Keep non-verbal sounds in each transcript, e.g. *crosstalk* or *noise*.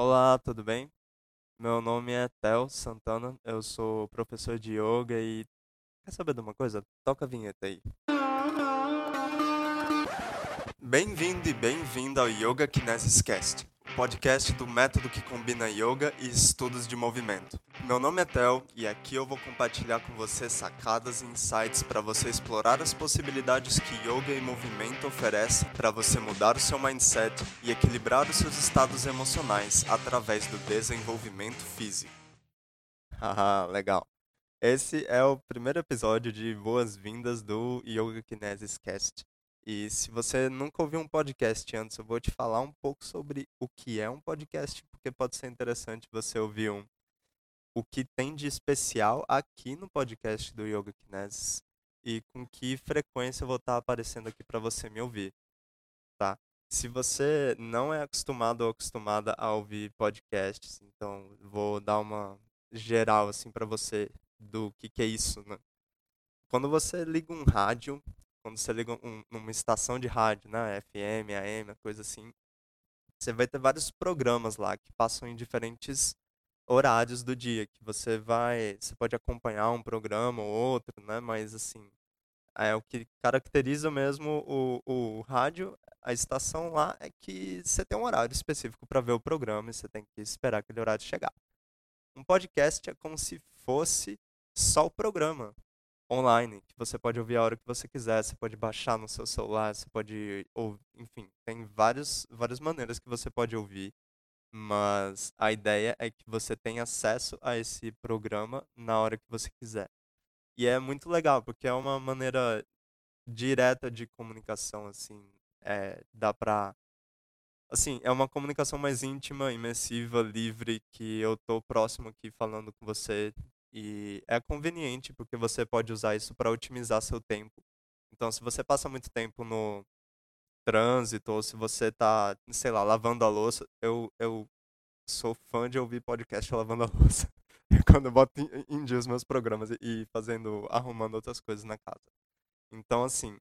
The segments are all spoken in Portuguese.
Olá, tudo bem? Meu nome é Theo Santana, eu sou professor de yoga e quer saber de uma coisa? Toca a vinheta aí. Bem-vindo e bem-vinda ao Yoga Kinesis Cast, o podcast do método que combina yoga e estudos de movimento. Meu nome é Theo e aqui eu vou compartilhar com você sacadas e insights para você explorar as possibilidades que yoga e movimento oferecem para você mudar o seu mindset e equilibrar os seus estados emocionais através do desenvolvimento físico. *laughs* Haha, legal. Esse é o primeiro episódio de boas-vindas do Yoga Kinesis Cast. E se você nunca ouviu um podcast antes, eu vou te falar um pouco sobre o que é um podcast, porque pode ser interessante você ouvir um, o que tem de especial aqui no podcast do Yoga Kinesis e com que frequência eu vou estar aparecendo aqui para você me ouvir, tá? Se você não é acostumado ou acostumada a ouvir podcasts, então vou dar uma geral assim para você do que, que é isso, né? Quando você liga um rádio quando você liga um, numa estação de rádio, né, FM, AM, coisa assim, você vai ter vários programas lá que passam em diferentes horários do dia, que você vai, você pode acompanhar um programa ou outro, né, mas assim, é o que caracteriza mesmo o, o rádio, a estação lá é que você tem um horário específico para ver o programa e você tem que esperar aquele horário chegar. Um podcast é como se fosse só o programa online, que você pode ouvir a hora que você quiser, você pode baixar no seu celular, você pode, ou, enfim, tem vários, várias maneiras que você pode ouvir, mas a ideia é que você tenha acesso a esse programa na hora que você quiser. E é muito legal, porque é uma maneira direta de comunicação, assim, é, dá pra... Assim, é uma comunicação mais íntima, imersiva, livre, que eu tô próximo aqui falando com você e é conveniente porque você pode usar isso para otimizar seu tempo. Então, se você passa muito tempo no trânsito ou se você está, sei lá, lavando a louça, eu, eu sou fã de ouvir podcast lavando a louça. *laughs* Quando eu boto em, em dia os meus programas e fazendo, arrumando outras coisas na casa. Então, assim,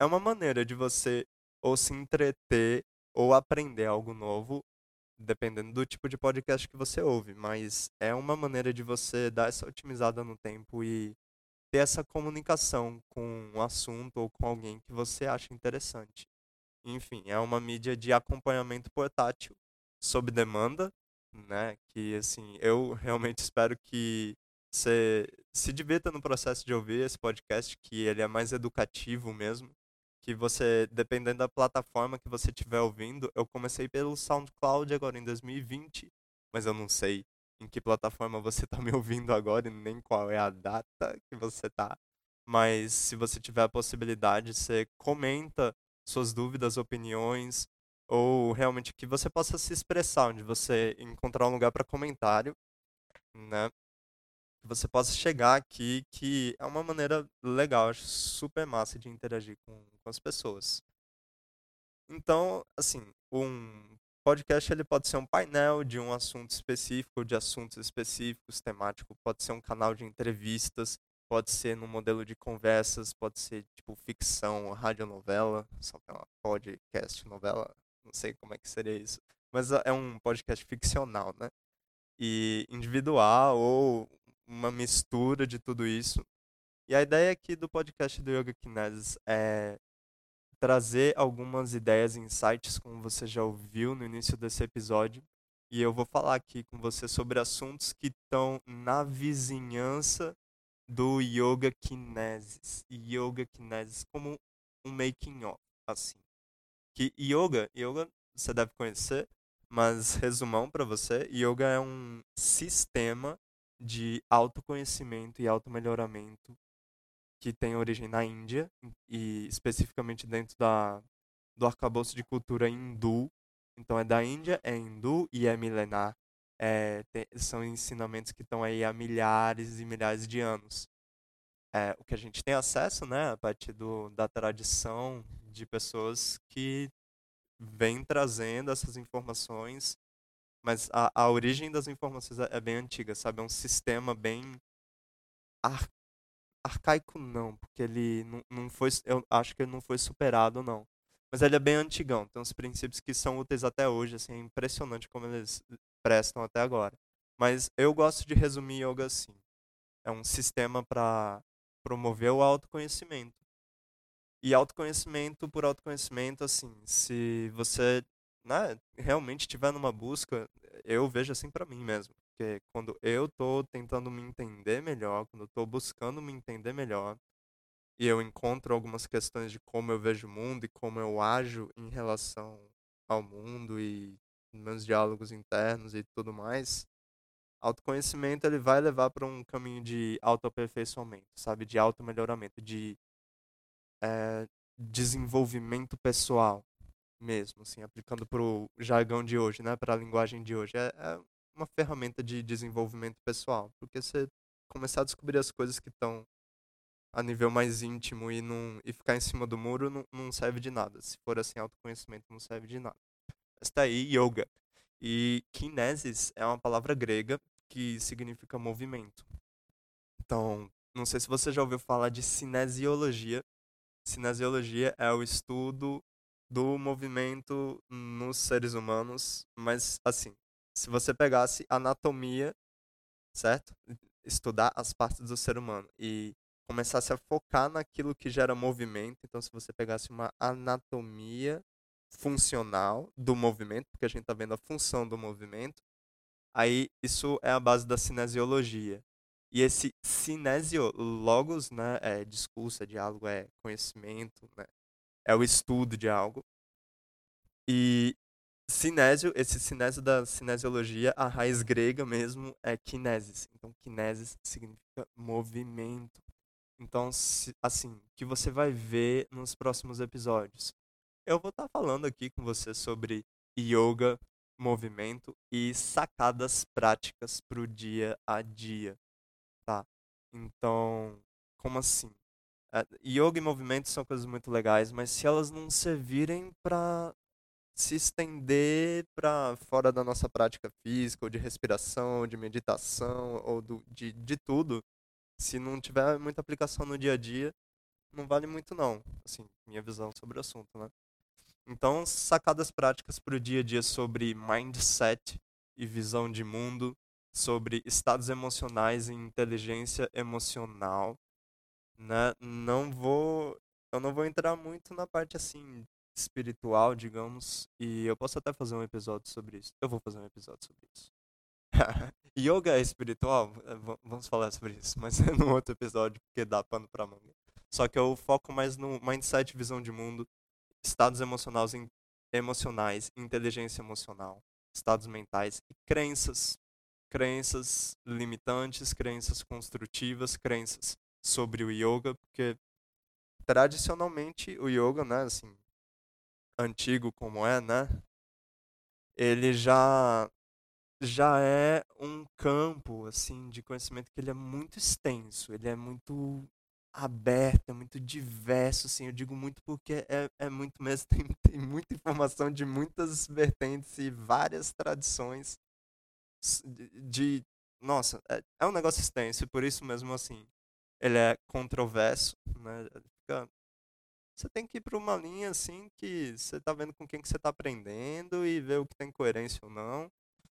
é uma maneira de você ou se entreter ou aprender algo novo dependendo do tipo de podcast que você ouve, mas é uma maneira de você dar essa otimizada no tempo e ter essa comunicação com um assunto ou com alguém que você acha interessante. Enfim, é uma mídia de acompanhamento portátil sob demanda, né? Que assim, eu *laughs* realmente espero que você se divirta no processo de ouvir esse podcast, que ele é mais educativo mesmo que você, dependendo da plataforma que você estiver ouvindo, eu comecei pelo SoundCloud agora em 2020, mas eu não sei em que plataforma você está me ouvindo agora e nem qual é a data que você está. Mas se você tiver a possibilidade, você comenta suas dúvidas, opiniões, ou realmente que você possa se expressar, onde você encontrar um lugar para comentário, né? Você possa chegar aqui, que é uma maneira legal, acho super massa de interagir com, com as pessoas. Então, assim, um podcast ele pode ser um painel de um assunto específico, de assuntos específicos, temático, pode ser um canal de entrevistas, pode ser no modelo de conversas, pode ser tipo ficção, radionovela, só que é uma podcast novela, não sei como é que seria isso, mas é um podcast ficcional, né? E individual ou uma mistura de tudo isso. E a ideia aqui do podcast do Yoga Kinesis é trazer algumas ideias e insights, como você já ouviu no início desse episódio. E eu vou falar aqui com você sobre assuntos que estão na vizinhança do Yoga Kinesis. Yoga Kinesis como um making of, assim. Que yoga, yoga você deve conhecer, mas resumão para você, yoga é um sistema de autoconhecimento e automelhoramento que tem origem na Índia e especificamente dentro da do arcabouço de cultura hindu. Então é da Índia, é hindu e é milenar. É, tem, são ensinamentos que estão aí há milhares e milhares de anos. É, o que a gente tem acesso, né, a partir do, da tradição de pessoas que vêm trazendo essas informações mas a, a origem das informações é, é bem antiga, sabe? É um sistema bem ar, arcaico não, porque ele não, não foi, eu acho que ele não foi superado não. Mas ele é bem antigão, tem uns princípios que são úteis até hoje, assim, é impressionante como eles prestam até agora. Mas eu gosto de resumir yoga assim. É um sistema para promover o autoconhecimento. E autoconhecimento por autoconhecimento, assim, se você né, realmente estiver numa busca, eu vejo assim para mim mesmo. Porque quando eu tô tentando me entender melhor, quando eu tô buscando me entender melhor, e eu encontro algumas questões de como eu vejo o mundo e como eu ajo em relação ao mundo e meus diálogos internos e tudo mais, autoconhecimento ele vai levar para um caminho de autoaperfeiçoamento, sabe, de automelhoramento, de é, desenvolvimento pessoal mesmo, assim, aplicando para o jargão de hoje, né, para a linguagem de hoje, é, é uma ferramenta de desenvolvimento pessoal, porque você começar a descobrir as coisas que estão a nível mais íntimo e, não, e ficar em cima do muro não, não serve de nada. Se for assim, autoconhecimento não serve de nada. Está aí yoga. E kinesis é uma palavra grega que significa movimento. Então, não sei se você já ouviu falar de cinesiologia. Cinesiologia é o estudo do movimento nos seres humanos, mas assim, se você pegasse anatomia, certo? Estudar as partes do ser humano e começasse a focar naquilo que gera movimento. Então, se você pegasse uma anatomia funcional do movimento, porque a gente está vendo a função do movimento, aí isso é a base da cinesiologia. E esse cinesio, logos, né, é discurso, é diálogo, é conhecimento, né, é o estudo de algo. E cinésio, esse cinésio da cinesiologia, a raiz grega mesmo é kinesis. Então, kinesis significa movimento. Então, assim, que você vai ver nos próximos episódios. Eu vou estar tá falando aqui com você sobre yoga, movimento e sacadas práticas para o dia a dia, tá? Então, como assim? É, yoga e movimento são coisas muito legais, mas se elas não servirem para se estender para fora da nossa prática física, ou de respiração, de meditação, ou do, de, de tudo, se não tiver muita aplicação no dia a dia, não vale muito não, assim, minha visão sobre o assunto, né? Então, sacadas práticas para o dia a dia sobre mindset e visão de mundo, sobre estados emocionais e inteligência emocional, né? Não vou, eu não vou entrar muito na parte assim espiritual, digamos, e eu posso até fazer um episódio sobre isso. Eu vou fazer um episódio sobre isso. *laughs* Yoga é espiritual? É, vamos falar sobre isso, *laughs* mas é num outro episódio, porque dá pano pra manga. Só que eu foco mais no mindset, visão de mundo, estados emocionais, emocionais inteligência emocional, estados mentais e crenças. Crenças limitantes, crenças construtivas, crenças sobre o yoga, porque tradicionalmente o yoga, né, assim, antigo como é, né, ele já já é um campo assim de conhecimento que ele é muito extenso, ele é muito aberto, é muito diverso, assim, eu digo muito porque é, é muito mesmo, *laughs* tem, tem muita informação de muitas vertentes e várias tradições de, de nossa, é, é, um negócio extenso e por isso mesmo, assim, ele é controverso, né, fica, você tem que ir para uma linha, assim, que você está vendo com quem que você está aprendendo e ver o que tem coerência ou não,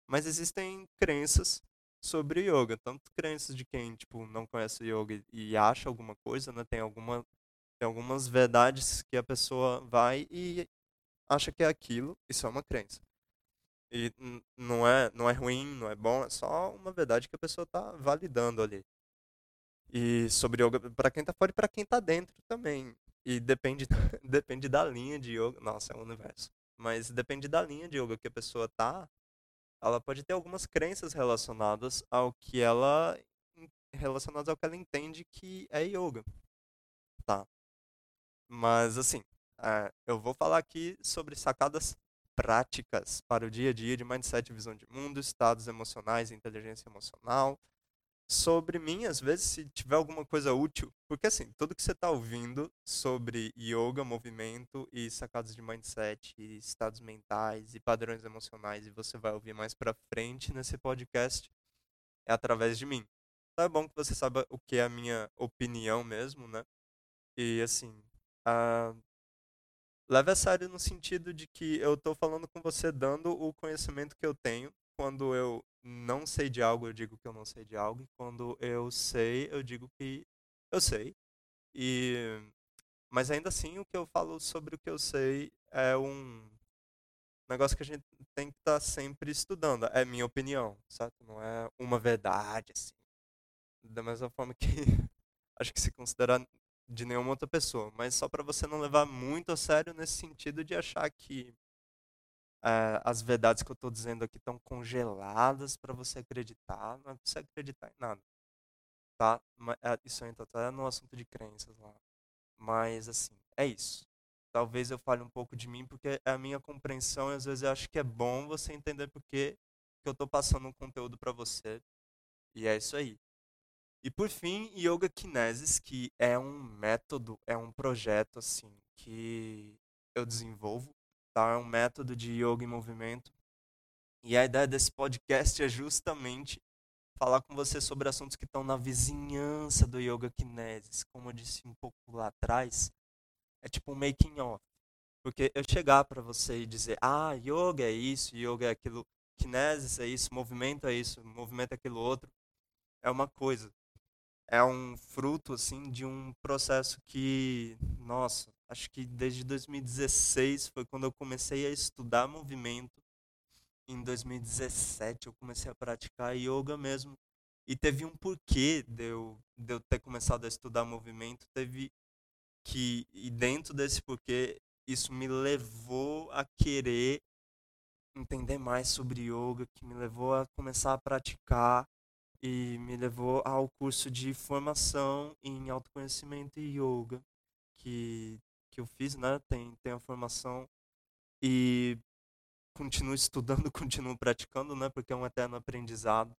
mas existem crenças sobre yoga, tanto crenças de quem tipo não conhece yoga e acha alguma coisa, né? Tem alguma tem algumas verdades que a pessoa vai e acha que é aquilo, isso é uma crença. E não é não é ruim, não é bom, é só uma verdade que a pessoa está validando ali. E sobre yoga para quem está fora e para quem está dentro também. E depende *laughs* depende da linha de yoga, nossa, é um universo. Mas depende da linha de yoga que a pessoa tá, ela pode ter algumas crenças relacionadas ao que ela relacionadas ao que ela entende que é yoga, tá? Mas assim, é, eu vou falar aqui sobre sacadas práticas para o dia a dia de mindset, visão de mundo, estados emocionais, inteligência emocional, sobre mim, às vezes, se tiver alguma coisa útil. Porque, assim, tudo que você está ouvindo sobre yoga, movimento e sacadas de mindset, e estados mentais e padrões emocionais, e você vai ouvir mais pra frente nesse podcast, é através de mim. Então é bom que você saiba o que é a minha opinião mesmo, né? E, assim, uh, leve a sério no sentido de que eu estou falando com você dando o conhecimento que eu tenho quando eu não sei de algo, eu digo que eu não sei de algo. E quando eu sei, eu digo que eu sei. E mas ainda assim, o que eu falo sobre o que eu sei é um negócio que a gente tem que estar tá sempre estudando. É minha opinião, certo? Não é uma verdade assim. Da mesma forma que *laughs* acho que se considera de nenhuma outra pessoa, mas só para você não levar muito a sério nesse sentido de achar que é, as verdades que eu estou dizendo aqui estão congeladas para você acreditar, não é para você acreditar em nada, tá? É, isso entra até no assunto de crenças lá, mas assim é isso. Talvez eu fale um pouco de mim porque é a minha compreensão e às vezes eu acho que é bom você entender porque que eu estou passando um conteúdo para você e é isso aí. E por fim, Yoga Kinesis, que é um método, é um projeto assim que eu desenvolvo, tá? É um método de yoga em movimento. E a ideia desse podcast é justamente falar com você sobre assuntos que estão na vizinhança do Yoga Kinesis. Como eu disse um pouco lá atrás, é tipo um making off. Porque eu chegar para você e dizer: "Ah, yoga é isso, yoga é aquilo, kinesis é isso, movimento é isso, movimento é aquilo outro", é uma coisa é um fruto assim de um processo que, nossa, acho que desde 2016 foi quando eu comecei a estudar movimento. Em 2017 eu comecei a praticar yoga mesmo. E teve um porquê de eu, de eu ter começado a estudar movimento. Teve que, e dentro desse porquê, isso me levou a querer entender mais sobre yoga, que me levou a começar a praticar e me levou ao curso de formação em autoconhecimento e yoga que, que eu fiz, né? Tem, tem a formação e continuo estudando, *laughs* continuo praticando, né? Porque é um eterno aprendizado.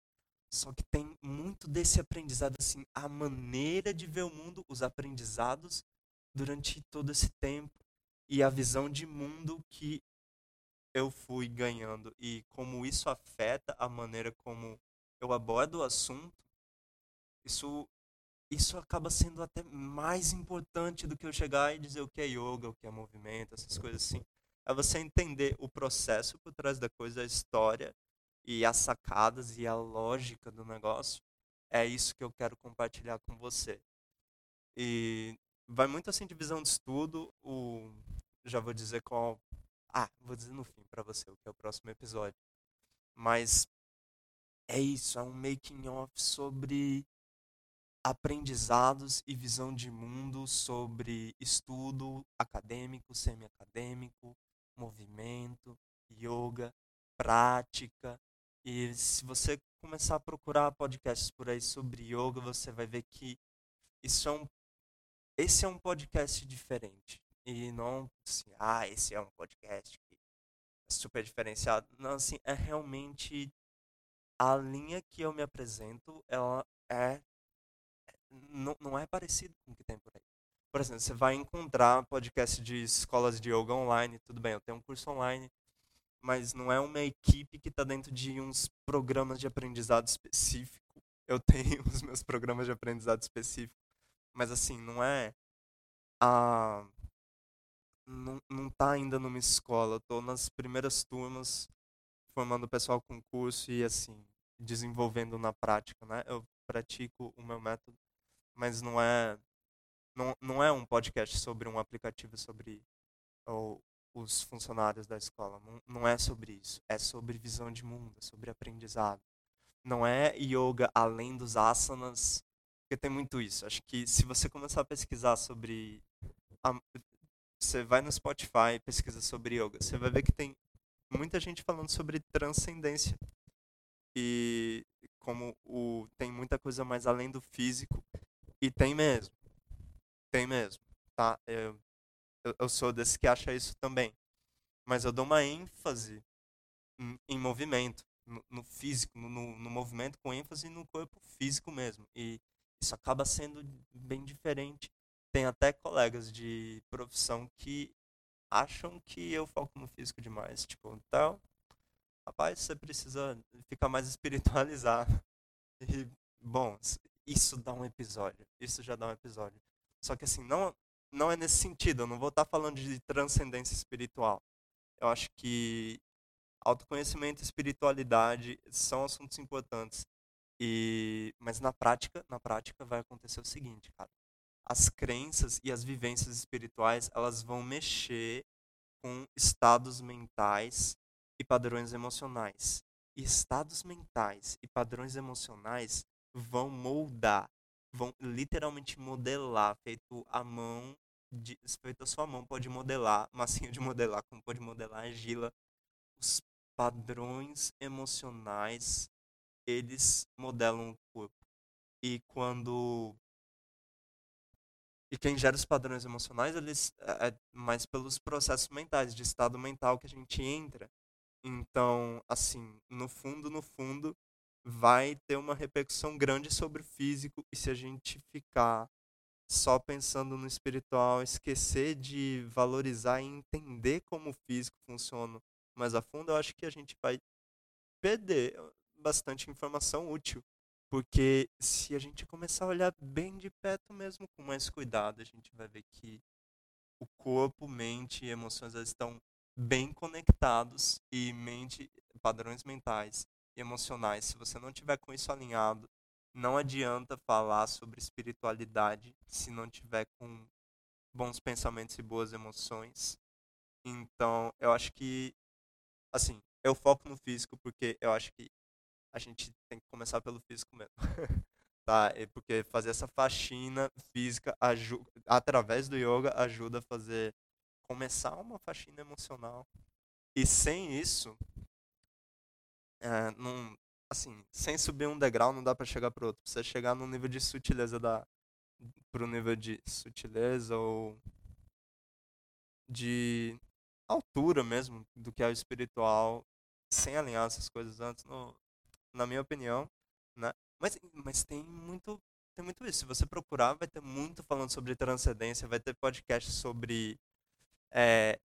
Só que tem muito desse aprendizado, assim, a maneira de ver o mundo, os aprendizados durante todo esse tempo e a visão de mundo que eu fui ganhando e como isso afeta a maneira como eu abordo o assunto, isso isso acaba sendo até mais importante do que eu chegar e dizer o que é yoga, o que é movimento, essas coisas assim. É você entender o processo por trás da coisa, a história e as sacadas e a lógica do negócio. É isso que eu quero compartilhar com você. E vai muito assim de visão de estudo, o já vou dizer qual ah, vou dizer no fim para você o que é o próximo episódio. Mas é isso, é um making off sobre aprendizados e visão de mundo sobre estudo acadêmico, semi-acadêmico, movimento, yoga, prática. E se você começar a procurar podcasts por aí sobre yoga, você vai ver que isso é um esse é um podcast diferente. E não assim, ah, esse é um podcast que é super diferenciado. Não, assim, é realmente a linha que eu me apresento, ela é não, não é parecido com o que tem por aí. Por exemplo, você vai encontrar podcast de escolas de yoga online, tudo bem, eu tenho um curso online, mas não é uma equipe que está dentro de uns programas de aprendizado específico. Eu *laughs* tenho os meus programas de aprendizado específico, mas assim, não é a não, não tá ainda numa escola, tô nas primeiras turmas formando o pessoal com curso e assim, desenvolvendo na prática, né? Eu pratico o meu método, mas não é não, não é um podcast sobre um aplicativo sobre ou, os funcionários da escola. Não, não é sobre isso. É sobre visão de mundo, é sobre aprendizado. Não é yoga além dos asanas, porque tem muito isso. Acho que se você começar a pesquisar sobre a, você vai no Spotify, pesquisa sobre yoga, você vai ver que tem muita gente falando sobre transcendência. E como o, tem muita coisa mais além do físico. E tem mesmo. Tem mesmo. Tá? Eu, eu, sou desse que acha isso também. Mas eu dou uma ênfase em, em movimento, no, no físico, no, no, movimento, com ênfase no corpo físico mesmo. E isso acaba sendo bem diferente. Tem até colegas de profissão que acham que eu foco no físico demais. Tipo, então, rapaz, você precisa ficar mais *laughs* espiritualizado. E, bom, isso dá um episódio. Isso já dá um episódio. Só que assim, não, não é nesse sentido. Eu não vou estar falando de transcendência espiritual. Eu acho que autoconhecimento e espiritualidade são assuntos importantes. E mas na prática, na prática vai acontecer o seguinte, cara. As crenças e as vivências espirituais, elas vão mexer com estados mentais e padrões emocionais. E estados mentais e padrões emocionais vão moldar, vão literalmente modelar, feito a mão, de, feito a sua mão pode modelar, *laughs* massinha de modelar, como pode modelar a argila, os padrões emocionais, eles modelam o corpo. E quando e quem gera os padrões emocionais, eles é, é mais pelos processos mentais, de estado mental que a gente entra. Então, assim, no fundo, no fundo, vai ter uma repercussão grande sobre o físico e se a gente ficar só pensando no espiritual, esquecer de valorizar e entender como o físico funciona mais a fundo, eu acho que a gente vai perder bastante informação útil. Porque se a gente começar a olhar bem de perto mesmo, com mais cuidado, a gente vai ver que o corpo, mente e emoções estão bem conectados e mente, padrões mentais emocionais. Se você não tiver com isso alinhado, não adianta falar sobre espiritualidade se não tiver com bons pensamentos e boas emoções. Então, eu acho que assim, eu foco no físico porque eu acho que a gente tem que começar pelo físico mesmo. *laughs* tá? Porque fazer essa faxina física através do yoga ajuda a fazer começar uma faxina emocional. E sem isso, é, não, assim, sem subir um degrau não dá para chegar pro outro. Precisa chegar no nível de sutileza da pro nível de sutileza ou de altura mesmo do que é o espiritual, sem alinhar essas coisas antes, no, na minha opinião, né? Mas, mas tem muito tem muito isso. Se você procurar, vai ter muito falando sobre transcendência, vai ter podcast sobre é,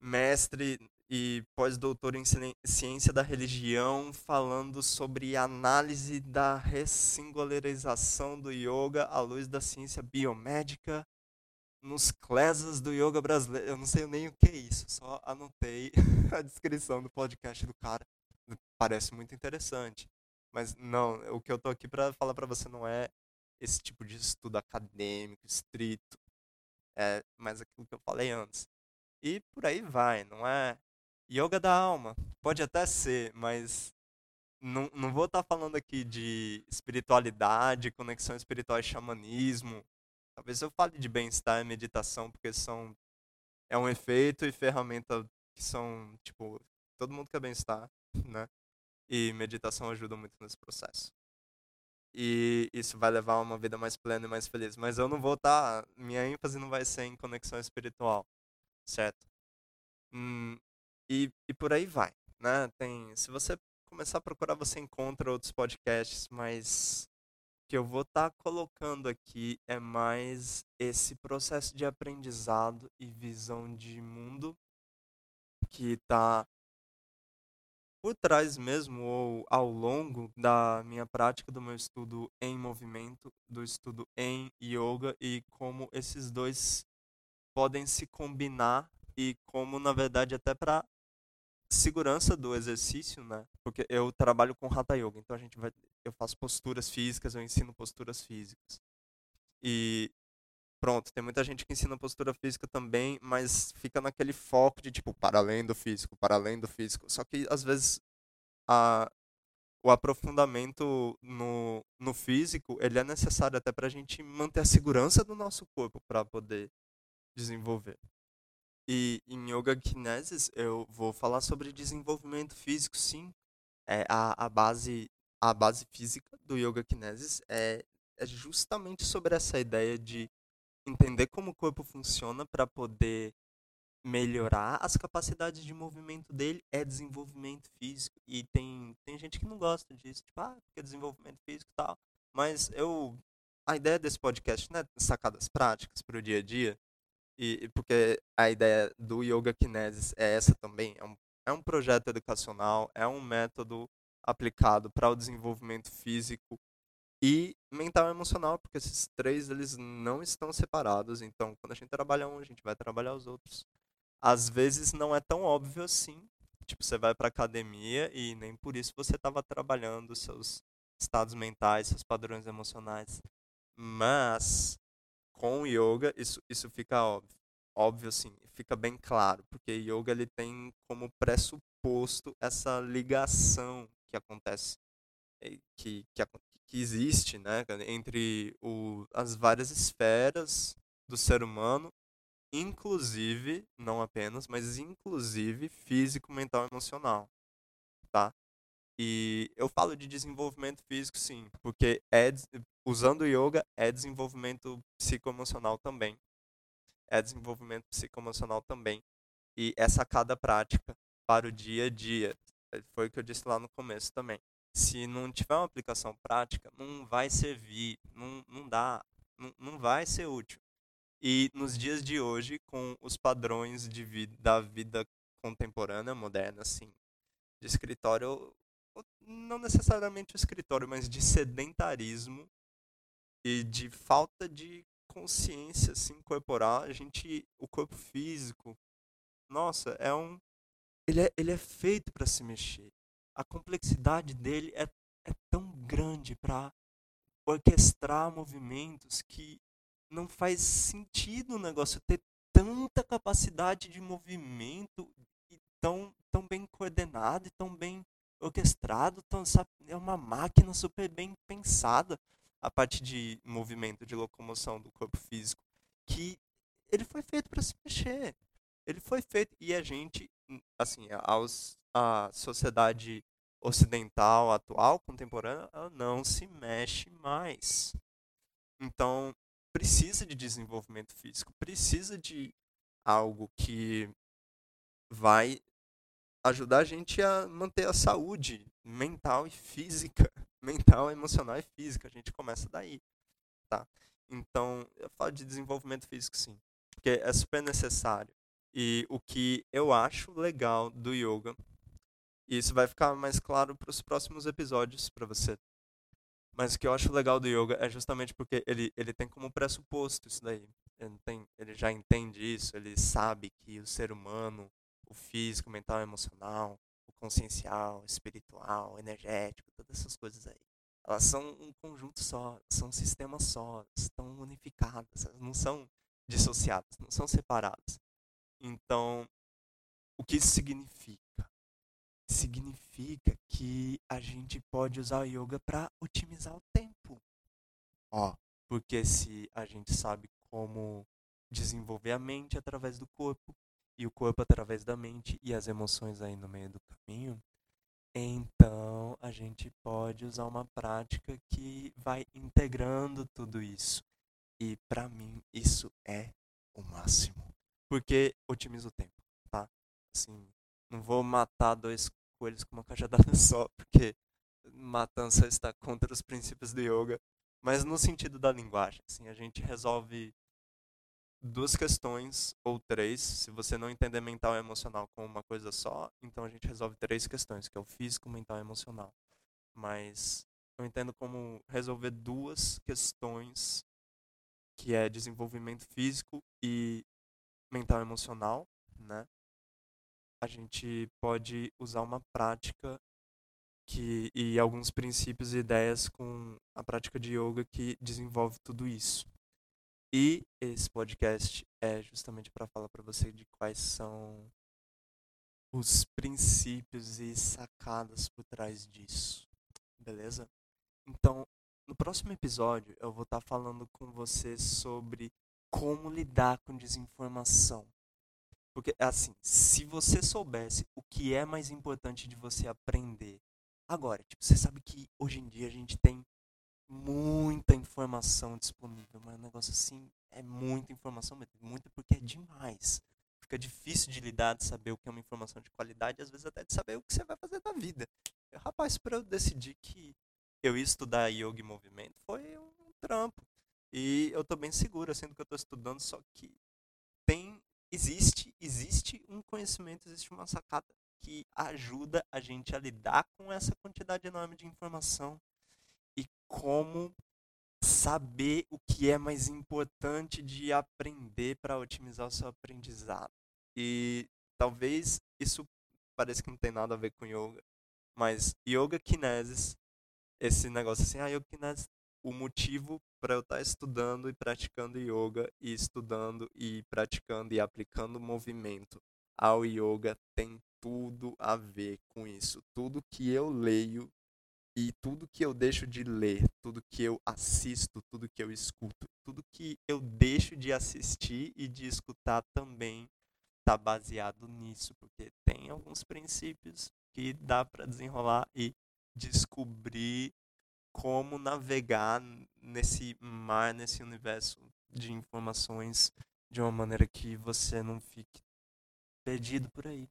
mestre e pós-doutor em ciência da religião, falando sobre análise da ressingularização do yoga à luz da ciência biomédica nos classes do yoga brasileiro. Eu não sei nem o que é isso, só anotei *laughs* a descrição do podcast do cara. Parece muito interessante. Mas não, o que eu tô aqui para falar para você não é esse tipo de estudo acadêmico, estrito. É mais aquilo que eu falei antes. E por aí vai, não é yoga da alma. Pode até ser, mas não, não vou estar tá falando aqui de espiritualidade, conexão espiritual e xamanismo, Talvez eu fale de bem-estar e meditação, porque são é um efeito e ferramenta que são, tipo, todo mundo quer bem-estar, né? E meditação ajuda muito nesse processo. E isso vai levar a uma vida mais plena e mais feliz. Mas eu não vou estar. Tá, minha ênfase não vai ser em conexão espiritual, certo? Hum, e, e por aí vai, né? Tem, se você começar a procurar, você encontra outros podcasts mais que eu vou estar tá colocando aqui é mais esse processo de aprendizado e visão de mundo que está por trás mesmo ou ao longo da minha prática do meu estudo em movimento, do estudo em yoga e como esses dois podem se combinar e como na verdade até para segurança do exercício, né? Porque eu trabalho com Hatha Yoga, então a gente vai eu faço posturas físicas, eu ensino posturas físicas. E pronto, tem muita gente que ensina postura física também, mas fica naquele foco de tipo para além do físico, para além do físico. Só que às vezes a o aprofundamento no, no físico ele é necessário até para a gente manter a segurança do nosso corpo para poder desenvolver. E em Yoga Kinesis eu vou falar sobre desenvolvimento físico, sim. É, a, a, base, a base física do Yoga Kinesis é, é justamente sobre essa ideia de entender como o corpo funciona para poder melhorar as capacidades de movimento dele é desenvolvimento físico. E tem, tem gente que não gosta disso, tipo, ah, porque é desenvolvimento físico e tal. Mas eu. A ideia desse podcast não é sacadas práticas para o dia a dia. E, porque a ideia do Yoga Kinesis é essa também. É um, é um projeto educacional, é um método aplicado para o desenvolvimento físico e mental e emocional, porque esses três eles não estão separados. Então, quando a gente trabalha um, a gente vai trabalhar os outros. Às vezes não é tão óbvio assim, Tipo, você vai para academia e nem por isso você estava trabalhando seus estados mentais, seus padrões emocionais. Mas com yoga isso isso fica óbvio. Óbvio assim, fica bem claro, porque yoga ele tem como pressuposto essa ligação que acontece eh, que, que, que existe né, entre o, as várias esferas do ser humano inclusive, não apenas, mas inclusive físico, mental e emocional, tá? E eu falo de desenvolvimento físico sim, porque é usando yoga é desenvolvimento psicoemocional também. É desenvolvimento psicoemocional também. E essa cada prática para o dia a dia. Foi o que eu disse lá no começo também. Se não tiver uma aplicação prática, não vai servir, não, não dá, não, não vai ser útil. E nos dias de hoje, com os padrões de vida, da vida contemporânea, moderna, assim, de escritório, não necessariamente o escritório, mas de sedentarismo e de falta de consciência assim corporal, a gente, o corpo físico, nossa, é um ele é, ele é feito para se mexer. A complexidade dele é, é tão grande para orquestrar movimentos que não faz sentido o negócio ter tanta capacidade de movimento e tão, tão bem coordenado e tão bem orquestrado, tão, sabe, é uma máquina super bem pensada a parte de movimento, de locomoção do corpo físico, que ele foi feito para se mexer. Ele foi feito e a gente, assim, aos, a sociedade ocidental atual, contemporânea, não se mexe mais. Então, precisa de desenvolvimento físico, precisa de algo que vai ajudar a gente a manter a saúde mental e física, mental, *laughs* emocional e física. A gente começa daí, tá? Então, eu falo de desenvolvimento físico sim, porque é super necessário. E o que eu acho legal do yoga, e isso vai ficar mais claro para os próximos episódios para você mas o que eu acho legal do yoga é justamente porque ele, ele tem como pressuposto isso daí. Ele, tem, ele já entende isso, ele sabe que o ser humano, o físico, mental, o emocional, consciencial, espiritual, energético, todas essas coisas aí, elas são um conjunto só, são um sistema só, estão unificadas, elas não são dissociadas, não são separadas. Então, o que isso significa? significa que a gente pode usar o yoga para otimizar o tempo. Ó, porque se a gente sabe como desenvolver a mente através do corpo e o corpo através da mente e as emoções aí no meio do caminho, então a gente pode usar uma prática que vai integrando tudo isso. E para mim isso é o máximo, porque otimiza o tempo, tá? Assim, não vou matar dois coelhos com uma cajadada *laughs* só, porque matança está contra os princípios do yoga, mas no sentido da linguagem, assim, a gente resolve duas questões ou três, se você não entender mental e emocional como uma coisa só, então a gente resolve três questões, que é o físico, mental e emocional. Mas eu entendo como resolver duas questões, que é desenvolvimento físico e mental e emocional, né? a gente pode usar uma prática que e alguns princípios e ideias com a prática de yoga que desenvolve tudo isso. E esse podcast é justamente para falar para você de quais são os princípios e sacadas por trás disso. Beleza? Então, no próximo episódio eu vou estar tá falando com você sobre como lidar com desinformação. Porque, assim, se você soubesse o que é mais importante de você aprender. Agora, tipo, você sabe que hoje em dia a gente tem muita informação disponível, mas o negócio assim é muita informação, muita porque é demais. Fica difícil de lidar, de saber o que é uma informação de qualidade, às vezes até de saber o que você vai fazer da vida. Eu, rapaz, para eu decidir que eu ia estudar yoga e movimento foi um trampo. E eu tô bem seguro, assim, do que eu tô estudando, só que tem existe, existe um conhecimento, existe uma sacada que ajuda a gente a lidar com essa quantidade enorme de informação como saber o que é mais importante de aprender para otimizar o seu aprendizado. E talvez isso parece que não tem nada a ver com yoga. Mas yoga kinesis, esse negócio assim, ah, yoga kinesis, o motivo para eu estar tá estudando e praticando yoga e estudando e praticando e aplicando movimento ao yoga tem tudo a ver com isso. Tudo que eu leio e tudo que eu deixo de ler, tudo que eu assisto, tudo que eu escuto, tudo que eu deixo de assistir e de escutar também está baseado nisso, porque tem alguns princípios que dá para desenrolar e descobrir como navegar nesse mar, nesse universo de informações de uma maneira que você não fique perdido por aí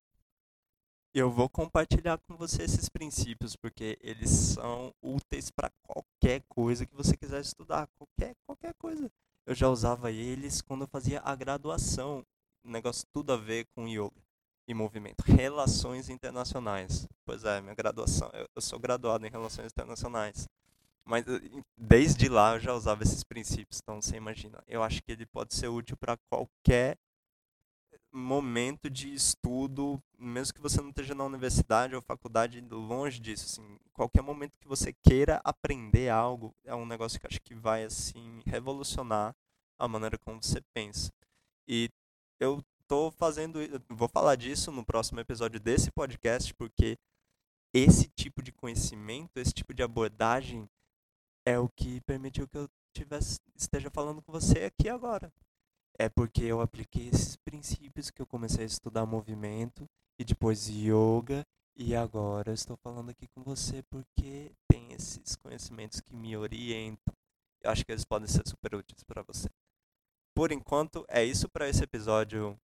eu vou compartilhar com você esses princípios, porque eles são úteis para qualquer coisa que você quiser estudar, qualquer, qualquer coisa. Eu já usava eles quando eu fazia a graduação, negócio tudo a ver com yoga e movimento, relações internacionais. Pois é, minha graduação, eu, eu sou graduado em relações internacionais. Mas desde lá eu já usava esses princípios, então você imagina. Eu acho que ele pode ser útil para qualquer momento de estudo, mesmo que você não esteja na universidade ou faculdade, longe disso, assim, qualquer momento que você queira aprender algo, é um negócio que acho que vai assim revolucionar a maneira como você pensa. E eu tô fazendo, vou falar disso no próximo episódio desse podcast, porque esse tipo de conhecimento, esse tipo de abordagem é o que permitiu que eu tivesse, esteja falando com você aqui agora é porque eu apliquei esses princípios que eu comecei a estudar movimento e depois yoga e agora estou falando aqui com você porque tem esses conhecimentos que me orientam. Eu acho que eles podem ser super úteis para você. Por enquanto é isso para esse episódio.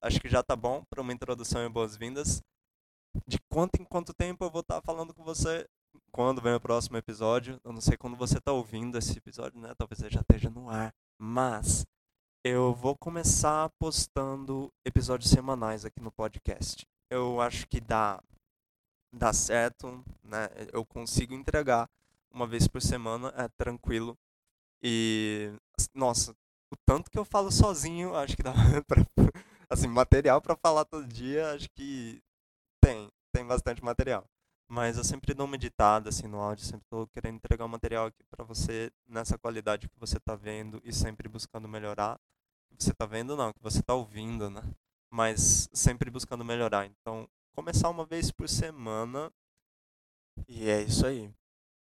Acho que já tá bom para uma introdução e boas-vindas. De quanto em quanto tempo eu vou estar tá falando com você quando vem o próximo episódio. Eu não sei quando você está ouvindo esse episódio, né? Talvez ele já esteja no ar. Mas eu vou começar postando episódios semanais aqui no podcast. Eu acho que dá, dá certo, né? Eu consigo entregar uma vez por semana, é tranquilo. E, nossa, o tanto que eu falo sozinho, acho que dá *laughs* pra, assim, material para falar todo dia, acho que tem, tem bastante material. Mas eu sempre dou uma editada assim no áudio, sempre estou querendo entregar um material aqui para você nessa qualidade que você está vendo e sempre buscando melhorar você está vendo não, que você está ouvindo, né? Mas sempre buscando melhorar. Então, começar uma vez por semana. E é isso aí.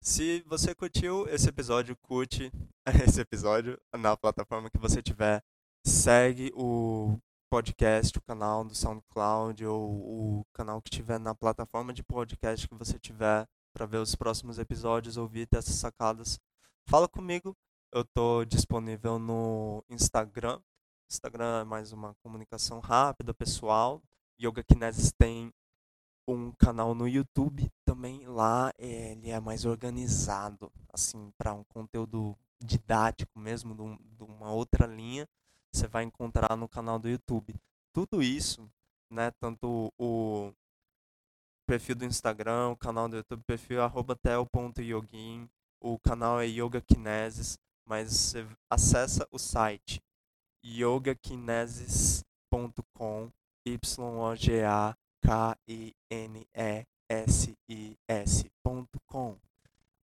Se você curtiu esse episódio, curte *laughs* esse episódio na plataforma que você tiver. Segue o podcast, o canal do SoundCloud ou o canal que tiver na plataforma de podcast que você tiver para ver os próximos episódios, ouvir dessas sacadas. Fala comigo. Eu estou disponível no Instagram, Instagram é mais uma comunicação rápida, pessoal. Yoga Kinesis tem um canal no YouTube também. Lá é, ele é mais organizado, assim, para um conteúdo didático mesmo, de uma outra linha. Você vai encontrar no canal do YouTube. Tudo isso, né? Tanto o perfil do Instagram, o canal do YouTube, perfil tel.yogin, o canal é Yoga Kinesis, mas você acessa o site yogakinesis.com, Y-O-G-A-K-I-N-E-S-I-S.com.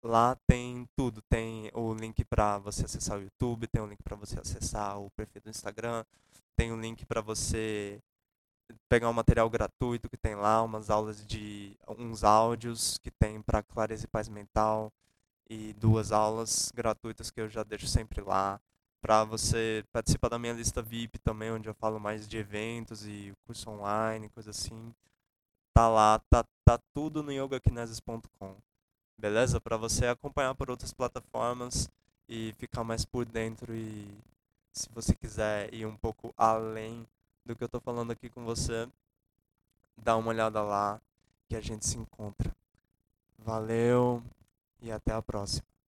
Lá tem tudo, tem o link para você acessar o YouTube, tem o link para você acessar o perfil do Instagram, tem o link para você pegar um material gratuito que tem lá, umas aulas de uns áudios que tem para clareza e paz mental e duas aulas gratuitas que eu já deixo sempre lá para você participar da minha lista VIP também, onde eu falo mais de eventos e curso online, coisa assim. Tá lá, tá, tá tudo no yogakinesis.com. Beleza? Para você acompanhar por outras plataformas e ficar mais por dentro e se você quiser ir um pouco além do que eu estou falando aqui com você, dá uma olhada lá que a gente se encontra. Valeu e até a próxima.